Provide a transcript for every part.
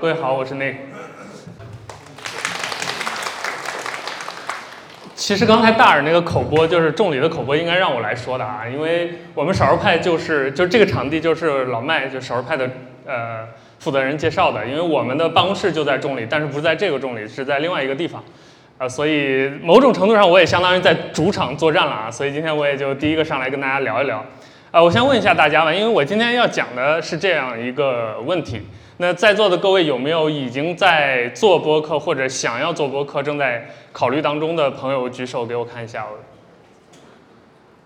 各位好，我是 Nick。其实刚才大耳那个口播就是重礼的口播，应该让我来说的啊，因为我们少数派就是就这个场地就是老麦就少数派的呃负责人介绍的，因为我们的办公室就在重礼，但是不是在这个重礼，是在另外一个地方，啊，所以某种程度上我也相当于在主场作战了啊，所以今天我也就第一个上来跟大家聊一聊，啊，我先问一下大家吧，因为我今天要讲的是这样一个问题。那在座的各位有没有已经在做播客或者想要做播客、正在考虑当中的朋友举手给我看一下？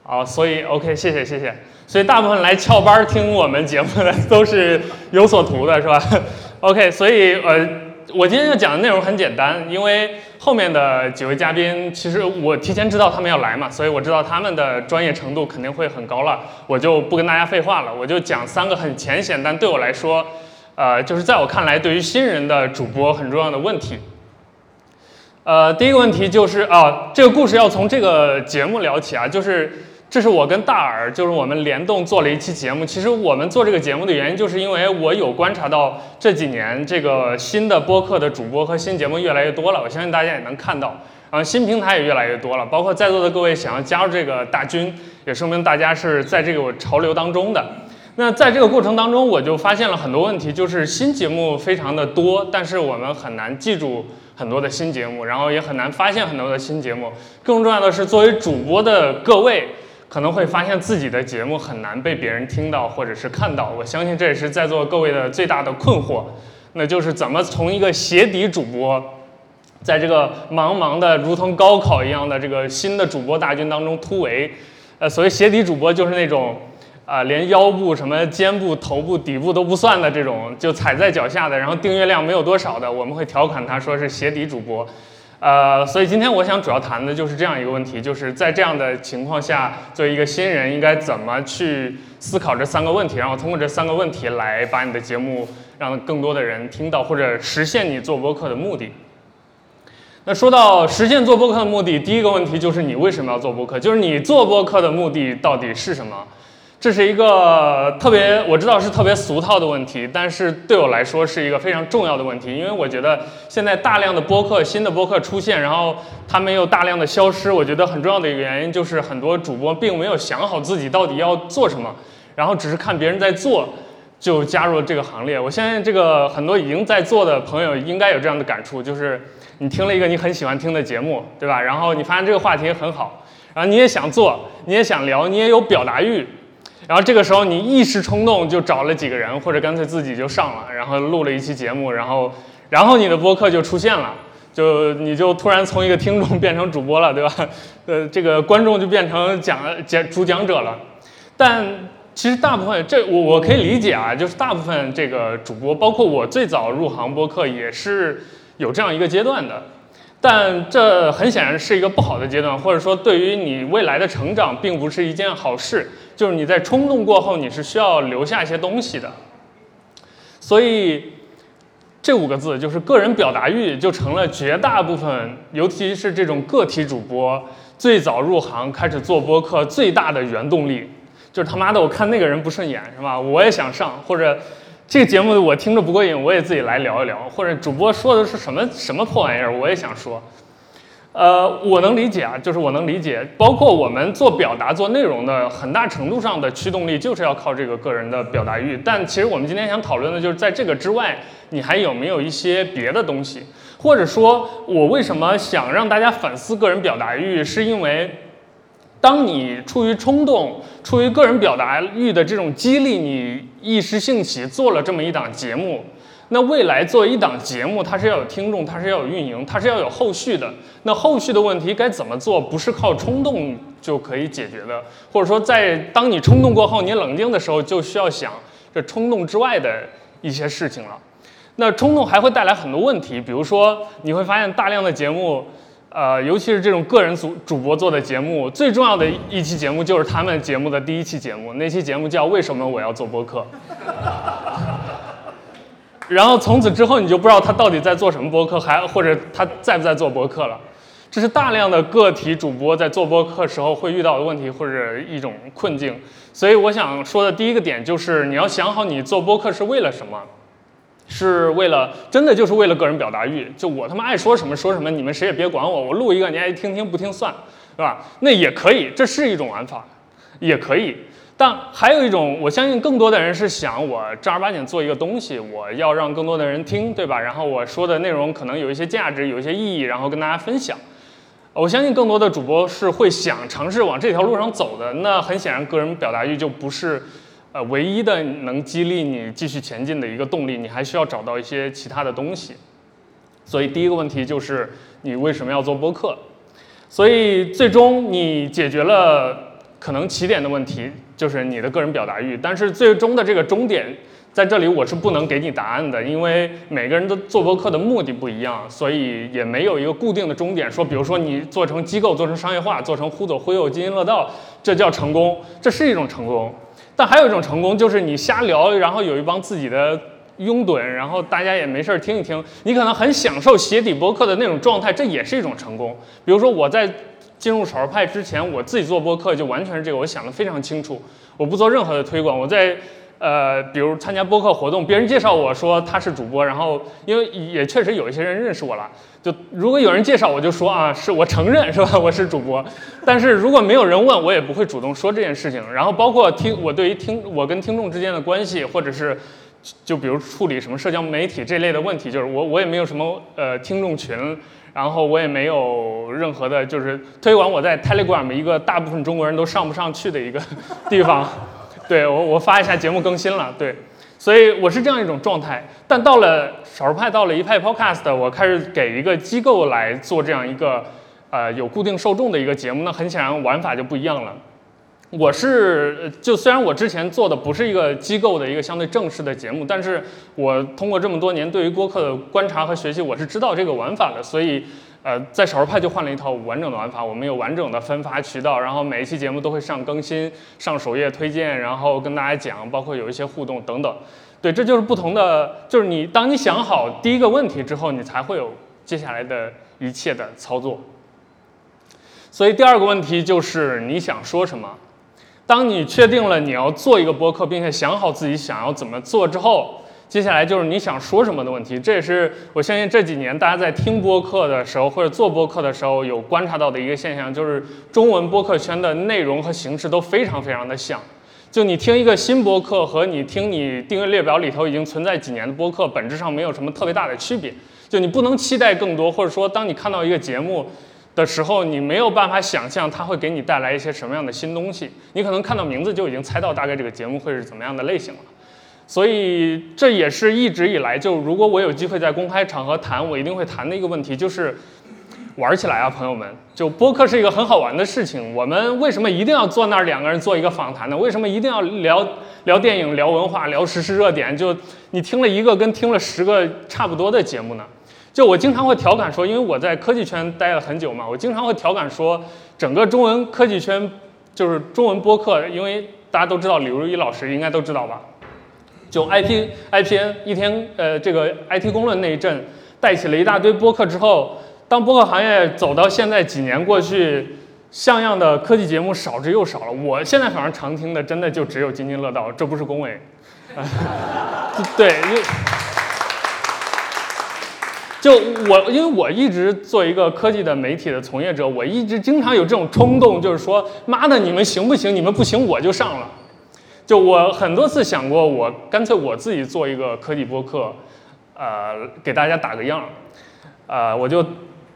好，所以 OK，谢谢谢谢。所以大部分来翘班听我们节目的都是有所图的，是吧？OK，所以呃，我今天要讲的内容很简单，因为后面的几位嘉宾其实我提前知道他们要来嘛，所以我知道他们的专业程度肯定会很高了，我就不跟大家废话了，我就讲三个很浅显，但对我来说。呃，就是在我看来，对于新人的主播很重要的问题。呃，第一个问题就是啊，这个故事要从这个节目聊起啊，就是这是我跟大耳，就是我们联动做了一期节目。其实我们做这个节目的原因，就是因为我有观察到这几年这个新的播客的主播和新节目越来越多了，我相信大家也能看到，啊新平台也越来越多了，包括在座的各位想要加入这个大军，也说明大家是在这个潮流当中的。那在这个过程当中，我就发现了很多问题，就是新节目非常的多，但是我们很难记住很多的新节目，然后也很难发现很多的新节目。更重要的是，作为主播的各位，可能会发现自己的节目很难被别人听到或者是看到。我相信这也是在座各位的最大的困惑，那就是怎么从一个鞋底主播，在这个茫茫的如同高考一样的这个新的主播大军当中突围。呃，所谓鞋底主播，就是那种。啊，连腰部、什么肩部、头部、底部都不算的这种，就踩在脚下的，然后订阅量没有多少的，我们会调侃他说是鞋底主播。呃，所以今天我想主要谈的就是这样一个问题，就是在这样的情况下，作为一个新人，应该怎么去思考这三个问题，然后通过这三个问题来把你的节目让更多的人听到，或者实现你做播客的目的。那说到实现做播客的目的，第一个问题就是你为什么要做播客？就是你做播客的目的到底是什么？这是一个特别我知道是特别俗套的问题，但是对我来说是一个非常重要的问题，因为我觉得现在大量的播客、新的播客出现，然后他们又大量的消失，我觉得很重要的一个原因就是很多主播并没有想好自己到底要做什么，然后只是看别人在做就加入了这个行列。我相信这个很多已经在做的朋友应该有这样的感触，就是你听了一个你很喜欢听的节目，对吧？然后你发现这个话题很好，然后你也想做，你也想聊，你也有表达欲。然后这个时候你一时冲动就找了几个人，或者干脆自己就上了，然后录了一期节目，然后，然后你的播客就出现了，就你就突然从一个听众变成主播了，对吧？呃，这个观众就变成讲讲主讲者了。但其实大部分这我我可以理解啊，就是大部分这个主播，包括我最早入行播客也是有这样一个阶段的。但这很显然是一个不好的阶段，或者说对于你未来的成长并不是一件好事。就是你在冲动过后，你是需要留下一些东西的。所以这五个字就是个人表达欲，就成了绝大部分，尤其是这种个体主播最早入行开始做播客最大的原动力。就是他妈的，我看那个人不顺眼，是吧？我也想上，或者。这个节目我听着不过瘾，我也自己来聊一聊。或者主播说的是什么什么破玩意儿，我也想说。呃，我能理解啊，就是我能理解。包括我们做表达、做内容的，很大程度上的驱动力就是要靠这个个人的表达欲。但其实我们今天想讨论的就是在这个之外，你还有没有一些别的东西？或者说，我为什么想让大家反思个人表达欲，是因为。当你出于冲动、出于个人表达欲的这种激励，你一时兴起做了这么一档节目，那未来做一档节目，它是要有听众，它是要有运营，它是要有后续的。那后续的问题该怎么做，不是靠冲动就可以解决的，或者说在当你冲动过后，你冷静的时候，就需要想这冲动之外的一些事情了。那冲动还会带来很多问题，比如说你会发现大量的节目。呃，尤其是这种个人主主播做的节目，最重要的一期节目就是他们节目的第一期节目，那期节目叫《为什么我要做播客》。然后从此之后，你就不知道他到底在做什么播客，还或者他在不在做播客了。这是大量的个体主播在做播客时候会遇到的问题或者一种困境。所以我想说的第一个点就是，你要想好你做播客是为了什么。是为了真的就是为了个人表达欲，就我他妈爱说什么说什么，你们谁也别管我，我录一个你爱听听不听算，对吧？那也可以，这是一种玩法，也可以。但还有一种，我相信更多的人是想我正儿八经做一个东西，我要让更多的人听，对吧？然后我说的内容可能有一些价值，有一些意义，然后跟大家分享。我相信更多的主播是会想尝试往这条路上走的。那很显然，个人表达欲就不是。呃，唯一的能激励你继续前进的一个动力，你还需要找到一些其他的东西。所以第一个问题就是你为什么要做播客？所以最终你解决了可能起点的问题，就是你的个人表达欲。但是最终的这个终点在这里，我是不能给你答案的，因为每个人的做播客的目的不一样，所以也没有一个固定的终点。说，比如说你做成机构，做成商业化，做成忽左忽右、津津乐道，这叫成功，这是一种成功。但还有一种成功，就是你瞎聊，然后有一帮自己的拥趸，然后大家也没事儿听一听。你可能很享受鞋底播客的那种状态，这也是一种成功。比如说我在进入少儿派之前，我自己做播客就完全是这个，我想得非常清楚，我不做任何的推广。我在。呃，比如参加播客活动，别人介绍我说他是主播，然后因为也确实有一些人认识我了，就如果有人介绍我就说啊，是我承认是吧，我是主播。但是如果没有人问我，也不会主动说这件事情。然后包括听我对于听我跟听众之间的关系，或者是就比如处理什么社交媒体这类的问题，就是我我也没有什么呃听众群，然后我也没有任何的就是推广我在 Telegram 一个大部分中国人都上不上去的一个 地方。对我，我发一下节目更新了，对，所以我是这样一种状态。但到了少数派，到了一派 Podcast，我开始给一个机构来做这样一个，呃，有固定受众的一个节目，那很显然玩法就不一样了。我是就虽然我之前做的不是一个机构的一个相对正式的节目，但是我通过这么多年对于播客的观察和学习，我是知道这个玩法的，所以。呃，在少数派就换了一套完整的玩法，我们有完整的分发渠道，然后每一期节目都会上更新、上首页推荐，然后跟大家讲，包括有一些互动等等。对，这就是不同的，就是你当你想好第一个问题之后，你才会有接下来的一切的操作。所以第二个问题就是你想说什么？当你确定了你要做一个播客，并且想好自己想要怎么做之后。接下来就是你想说什么的问题，这也是我相信这几年大家在听播客的时候或者做播客的时候有观察到的一个现象，就是中文播客圈的内容和形式都非常非常的像。就你听一个新播客和你听你订阅列表里头已经存在几年的播客，本质上没有什么特别大的区别。就你不能期待更多，或者说当你看到一个节目的时候，你没有办法想象它会给你带来一些什么样的新东西。你可能看到名字就已经猜到大概这个节目会是怎么样的类型了。所以这也是一直以来，就如果我有机会在公开场合谈，我一定会谈的一个问题，就是玩起来啊，朋友们！就播客是一个很好玩的事情。我们为什么一定要坐那儿两个人做一个访谈呢？为什么一定要聊聊电影、聊文化、聊时事热点？就你听了一个跟听了十个差不多的节目呢？就我经常会调侃说，因为我在科技圈待了很久嘛，我经常会调侃说，整个中文科技圈就是中文播客，因为大家都知道李如一老师，应该都知道吧？就 IP IPN 一天，呃，这个 IT 公论那一阵带起了一大堆播客之后，当播客行业走到现在几年过去，像样的科技节目少之又少了。我现在反正常听的，真的就只有津津乐道，这不是恭维。对，因为就我，因为我一直做一个科技的媒体的从业者，我一直经常有这种冲动，就是说，妈的，你们行不行？你们不行，我就上了。就我很多次想过，我干脆我自己做一个科技播客，呃，给大家打个样儿，呃，我就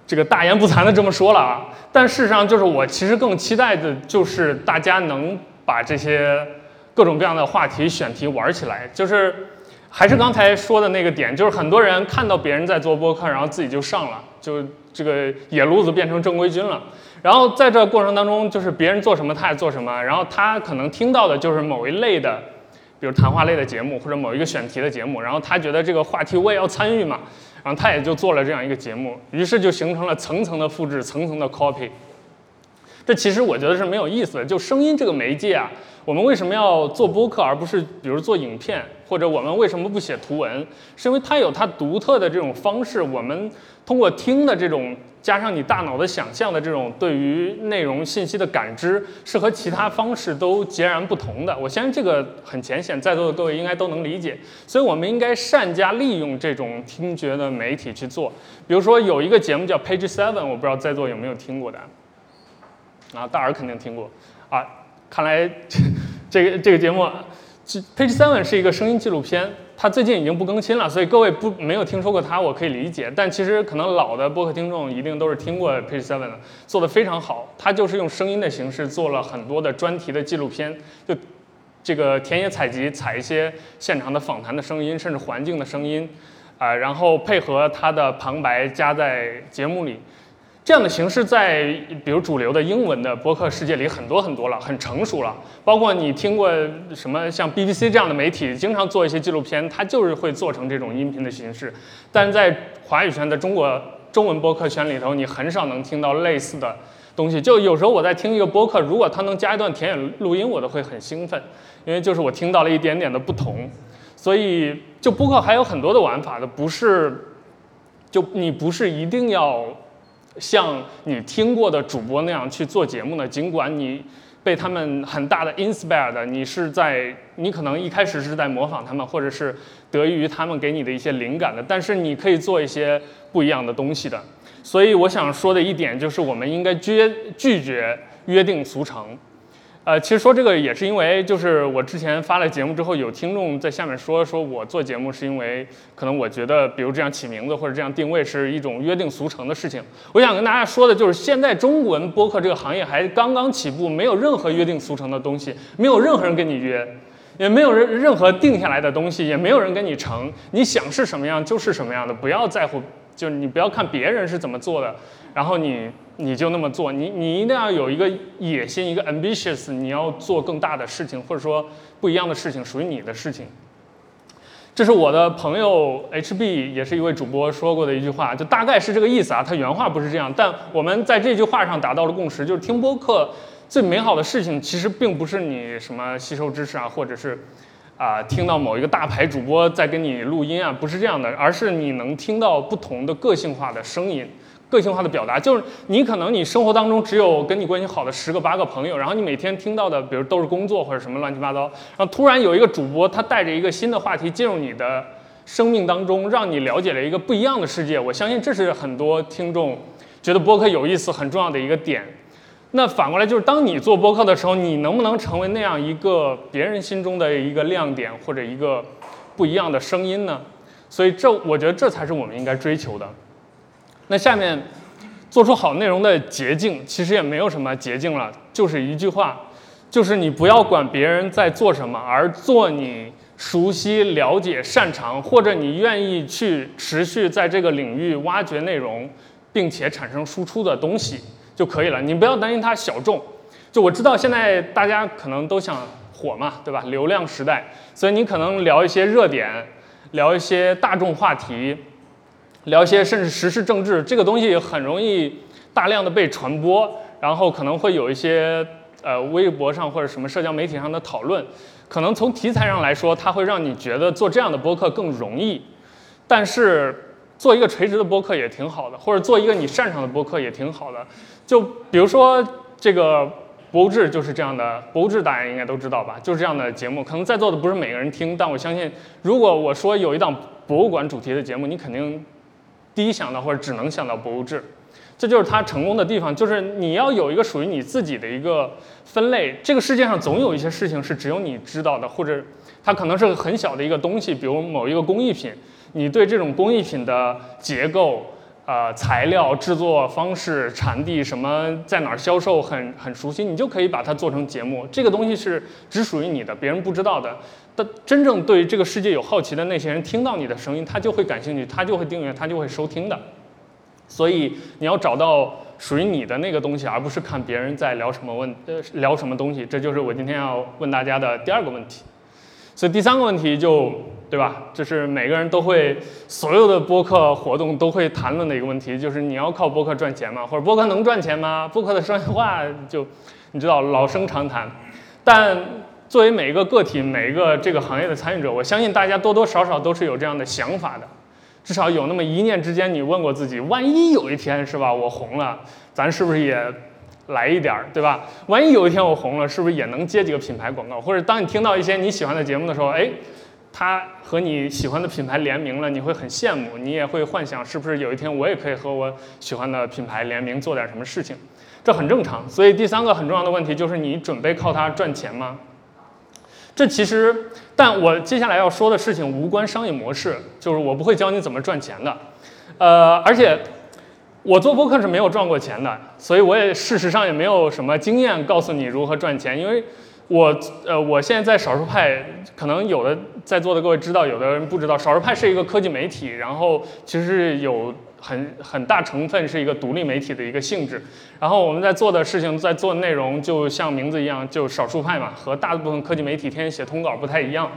这个大言不惭的这么说了啊。但事实上，就是我其实更期待的就是大家能把这些各种各样的话题选题玩起来。就是还是刚才说的那个点，就是很多人看到别人在做播客，然后自己就上了，就这个野路子变成正规军了。然后在这过程当中，就是别人做什么他也做什么，然后他可能听到的就是某一类的，比如谈话类的节目或者某一个选题的节目，然后他觉得这个话题我也要参与嘛，然后他也就做了这样一个节目，于是就形成了层层的复制，层层的 copy。这其实我觉得是没有意思的。就声音这个媒介啊，我们为什么要做播客而不是比如做影片？或者我们为什么不写图文，是因为它有它独特的这种方式。我们通过听的这种，加上你大脑的想象的这种对于内容信息的感知，是和其他方式都截然不同的。我相信这个很浅显，在座的各位应该都能理解。所以我们应该善加利用这种听觉的媒体去做。比如说有一个节目叫 Page Seven，我不知道在座有没有听过的。啊，大耳肯定听过。啊，看来这个这个节目。Page Seven 是一个声音纪录片，它最近已经不更新了，所以各位不没有听说过它，我可以理解。但其实可能老的播客听众一定都是听过 Page Seven 的，做的非常好。它就是用声音的形式做了很多的专题的纪录片，就这个田野采集，采一些现场的访谈的声音，甚至环境的声音，啊，然后配合它的旁白加在节目里。这样的形式在比如主流的英文的播客世界里很多很多了，很成熟了。包括你听过什么像 BBC 这样的媒体，经常做一些纪录片，它就是会做成这种音频的形式。但在华语圈的中国中文播客圈里头，你很少能听到类似的东西。就有时候我在听一个播客，如果它能加一段田野录音，我都会很兴奋，因为就是我听到了一点点的不同。所以就播客还有很多的玩法的，不是就你不是一定要。像你听过的主播那样去做节目呢？尽管你被他们很大的 inspire 的你是在你可能一开始是在模仿他们，或者是得益于他们给你的一些灵感的，但是你可以做一些不一样的东西的。所以我想说的一点就是，我们应该拒拒绝约定俗成。呃，其实说这个也是因为，就是我之前发了节目之后，有听众在下面说，说我做节目是因为可能我觉得，比如这样起名字或者这样定位是一种约定俗成的事情。我想跟大家说的就是，现在中文播客这个行业还刚刚起步，没有任何约定俗成的东西，没有任何人跟你约，也没有任任何定下来的东西，也没有人跟你成，你想是什么样就是什么样的，不要在乎，就是你不要看别人是怎么做的，然后你。你就那么做，你你一定要有一个野心，一个 ambitious，你要做更大的事情，或者说不一样的事情，属于你的事情。这是我的朋友 HB，也是一位主播说过的一句话，就大概是这个意思啊。他原话不是这样，但我们在这句话上达到了共识，就是听播客最美好的事情，其实并不是你什么吸收知识啊，或者是啊听到某一个大牌主播在跟你录音啊，不是这样的，而是你能听到不同的个性化的声音。个性化的表达就是你可能你生活当中只有跟你关系好的十个八个朋友，然后你每天听到的，比如都是工作或者什么乱七八糟，然后突然有一个主播他带着一个新的话题进入你的生命当中，让你了解了一个不一样的世界。我相信这是很多听众觉得播客有意思很重要的一个点。那反过来就是当你做播客的时候，你能不能成为那样一个别人心中的一个亮点或者一个不一样的声音呢？所以这我觉得这才是我们应该追求的。那下面，做出好内容的捷径其实也没有什么捷径了，就是一句话，就是你不要管别人在做什么，而做你熟悉、了解、擅长，或者你愿意去持续在这个领域挖掘内容，并且产生输出的东西就可以了。你不要担心它小众。就我知道现在大家可能都想火嘛，对吧？流量时代，所以你可能聊一些热点，聊一些大众话题。聊一些甚至时事政治这个东西很容易大量的被传播，然后可能会有一些呃微博上或者什么社交媒体上的讨论，可能从题材上来说，它会让你觉得做这样的播客更容易，但是做一个垂直的播客也挺好的，或者做一个你擅长的播客也挺好的。就比如说这个博物志就是这样的，博物志大家应该都知道吧？就是这样的节目，可能在座的不是每个人听，但我相信，如果我说有一档博物馆主题的节目，你肯定。第一想到或者只能想到博物志，这就是它成功的地方，就是你要有一个属于你自己的一个分类。这个世界上总有一些事情是只有你知道的，或者它可能是很小的一个东西，比如某一个工艺品，你对这种工艺品的结构、呃材料、制作方式、产地什么在哪儿销售很很熟悉，你就可以把它做成节目。这个东西是只属于你的，别人不知道的。但真正对这个世界有好奇的那些人，听到你的声音，他就会感兴趣，他就会订阅，他就会收听的。所以你要找到属于你的那个东西，而不是看别人在聊什么问呃聊什么东西。这就是我今天要问大家的第二个问题。所以第三个问题就对吧？这是每个人都会所有的播客活动都会谈论的一个问题，就是你要靠播客赚钱吗？或者播客能赚钱吗？播客的商业化就你知道老生常谈，但。作为每一个个体，每一个这个行业的参与者，我相信大家多多少少都是有这样的想法的，至少有那么一念之间，你问过自己，万一有一天是吧，我红了，咱是不是也来一点儿，对吧？万一有一天我红了，是不是也能接几个品牌广告？或者当你听到一些你喜欢的节目的时候，哎，他和你喜欢的品牌联名了，你会很羡慕，你也会幻想是不是有一天我也可以和我喜欢的品牌联名做点什么事情，这很正常。所以第三个很重要的问题就是你准备靠它赚钱吗？这其实，但我接下来要说的事情无关商业模式，就是我不会教你怎么赚钱的，呃，而且我做播客是没有赚过钱的，所以我也事实上也没有什么经验告诉你如何赚钱，因为我呃我现在在少数派，可能有的在座的各位知道，有的人不知道，少数派是一个科技媒体，然后其实是有。很很大成分是一个独立媒体的一个性质，然后我们在做的事情，在做的内容，就像名字一样，就少数派嘛，和大部分科技媒体天天写通稿不太一样。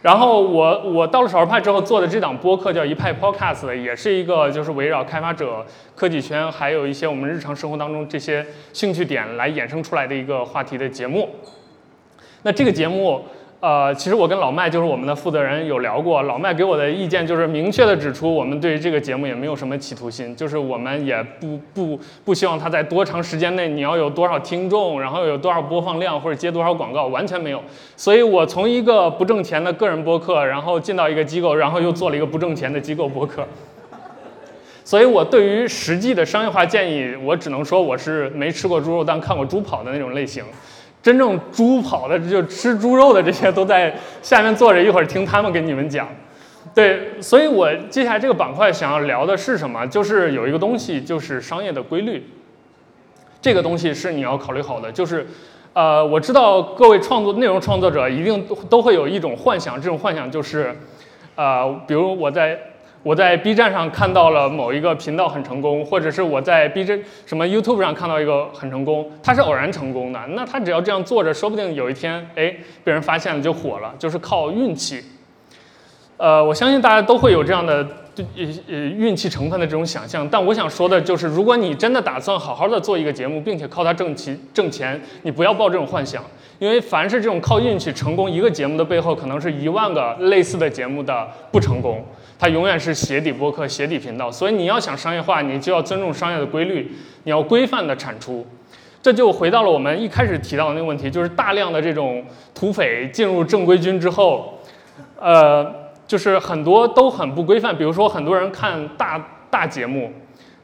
然后我我到了少数派之后做的这档播客叫一派 Podcast，也是一个就是围绕开发者、科技圈，还有一些我们日常生活当中这些兴趣点来衍生出来的一个话题的节目。那这个节目。呃，其实我跟老麦就是我们的负责人有聊过，老麦给我的意见就是明确的指出，我们对于这个节目也没有什么企图心，就是我们也不不不希望它在多长时间内你要有多少听众，然后有多少播放量或者接多少广告，完全没有。所以我从一个不挣钱的个人播客，然后进到一个机构，然后又做了一个不挣钱的机构播客。所以我对于实际的商业化建议，我只能说我是没吃过猪肉，但看过猪跑的那种类型。真正猪跑的就吃猪肉的这些都在下面坐着，一会儿听他们给你们讲。对，所以我接下来这个板块想要聊的是什么？就是有一个东西，就是商业的规律。这个东西是你要考虑好的。就是，呃，我知道各位创作内容创作者一定都会有一种幻想，这种幻想就是，呃，比如我在。我在 B 站上看到了某一个频道很成功，或者是我在 B 站什么 YouTube 上看到一个很成功，他是偶然成功的。那他只要这样做着，说不定有一天，哎，被人发现了就火了，就是靠运气。呃，我相信大家都会有这样的呃呃运气成分的这种想象。但我想说的就是，如果你真的打算好好的做一个节目，并且靠它挣钱挣钱，你不要抱这种幻想，因为凡是这种靠运气成功一个节目的背后，可能是一万个类似的节目的不成功。它永远是鞋底播客、鞋底频道，所以你要想商业化，你就要尊重商业的规律，你要规范的产出。这就回到了我们一开始提到的那个问题，就是大量的这种土匪进入正规军之后，呃，就是很多都很不规范。比如说，很多人看大大节目，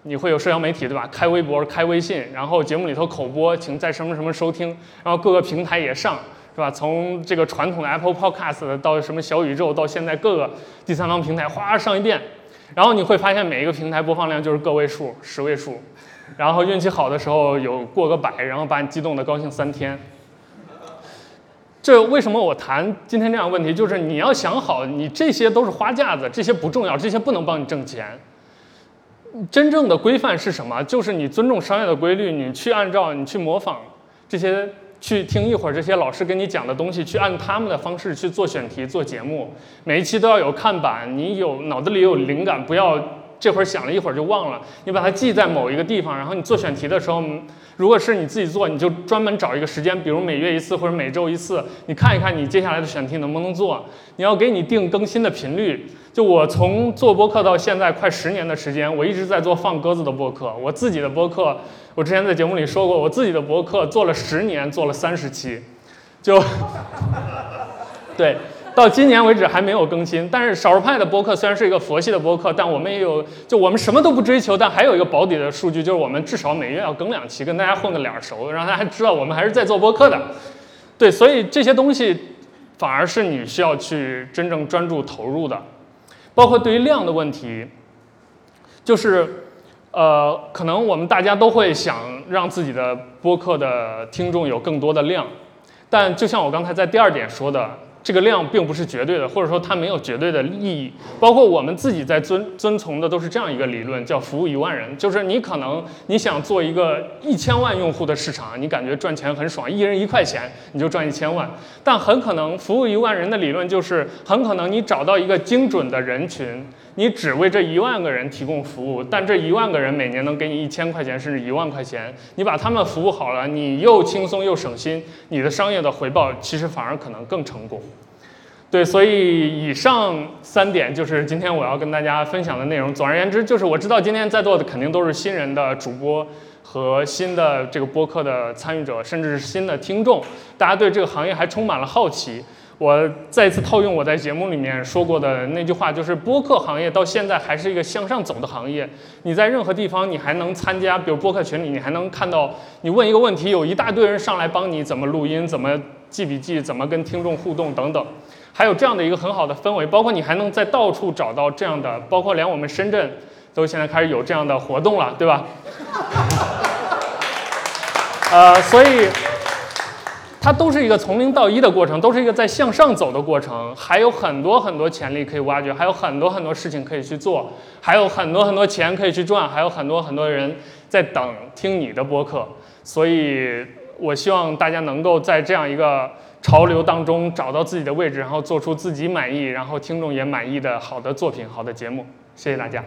你会有社交媒体对吧？开微博、开微信，然后节目里头口播，请在什么什么收听，然后各个平台也上。是吧？从这个传统的 Apple Podcast 到什么小宇宙，到现在各个第三方平台，哗上一遍，然后你会发现每一个平台播放量就是个位数、十位数，然后运气好的时候有过个百，然后把你激动的高兴三天。这为什么我谈今天这样的问题？就是你要想好，你这些都是花架子，这些不重要，这些不能帮你挣钱。真正的规范是什么？就是你尊重商业的规律，你去按照，你去模仿这些。去听一会儿这些老师跟你讲的东西，去按他们的方式去做选题、做节目。每一期都要有看板，你有脑子里有灵感，不要这会儿想了一会儿就忘了。你把它记在某一个地方，然后你做选题的时候，如果是你自己做，你就专门找一个时间，比如每月一次或者每周一次，你看一看你接下来的选题能不能做。你要给你定更新的频率。就我从做播客到现在快十年的时间，我一直在做放鸽子的播客，我自己的播客。我之前在节目里说过，我自己的博客做了十年，做了三十期，就 对，到今年为止还没有更新。但是少数派的播客虽然是一个佛系的播客，但我们也有，就我们什么都不追求，但还有一个保底的数据，就是我们至少每月要更两期，跟大家混个脸熟，让大家知道我们还是在做播客的。对，所以这些东西反而是你需要去真正专注投入的，包括对于量的问题，就是。呃，可能我们大家都会想让自己的播客的听众有更多的量，但就像我刚才在第二点说的，这个量并不是绝对的，或者说它没有绝对的意义。包括我们自己在遵遵从的都是这样一个理论，叫服务一万人，就是你可能你想做一个一千万用户的市场，你感觉赚钱很爽，一人一块钱你就赚一千万，但很可能服务一万人的理论就是很可能你找到一个精准的人群。你只为这一万个人提供服务，但这一万个人每年能给你一千块钱甚至一万块钱，你把他们服务好了，你又轻松又省心，你的商业的回报其实反而可能更成功。对，所以以上三点就是今天我要跟大家分享的内容。总而言之，就是我知道今天在座的肯定都是新人的主播和新的这个播客的参与者，甚至是新的听众，大家对这个行业还充满了好奇。我再次套用我在节目里面说过的那句话，就是播客行业到现在还是一个向上走的行业。你在任何地方，你还能参加，比如播客群里，你还能看到你问一个问题，有一大堆人上来帮你怎么录音、怎么记笔记、怎么跟听众互动等等。还有这样的一个很好的氛围，包括你还能在到处找到这样的，包括连我们深圳都现在开始有这样的活动了，对吧？呃，所以它都是一个从零到一的过程，都是一个在向上走的过程，还有很多很多潜力可以挖掘，还有很多很多事情可以去做，还有很多很多钱可以去赚，还有很多很多人在等听你的播客，所以我希望大家能够在这样一个。潮流当中找到自己的位置，然后做出自己满意，然后听众也满意的好的作品、好的节目。谢谢大家。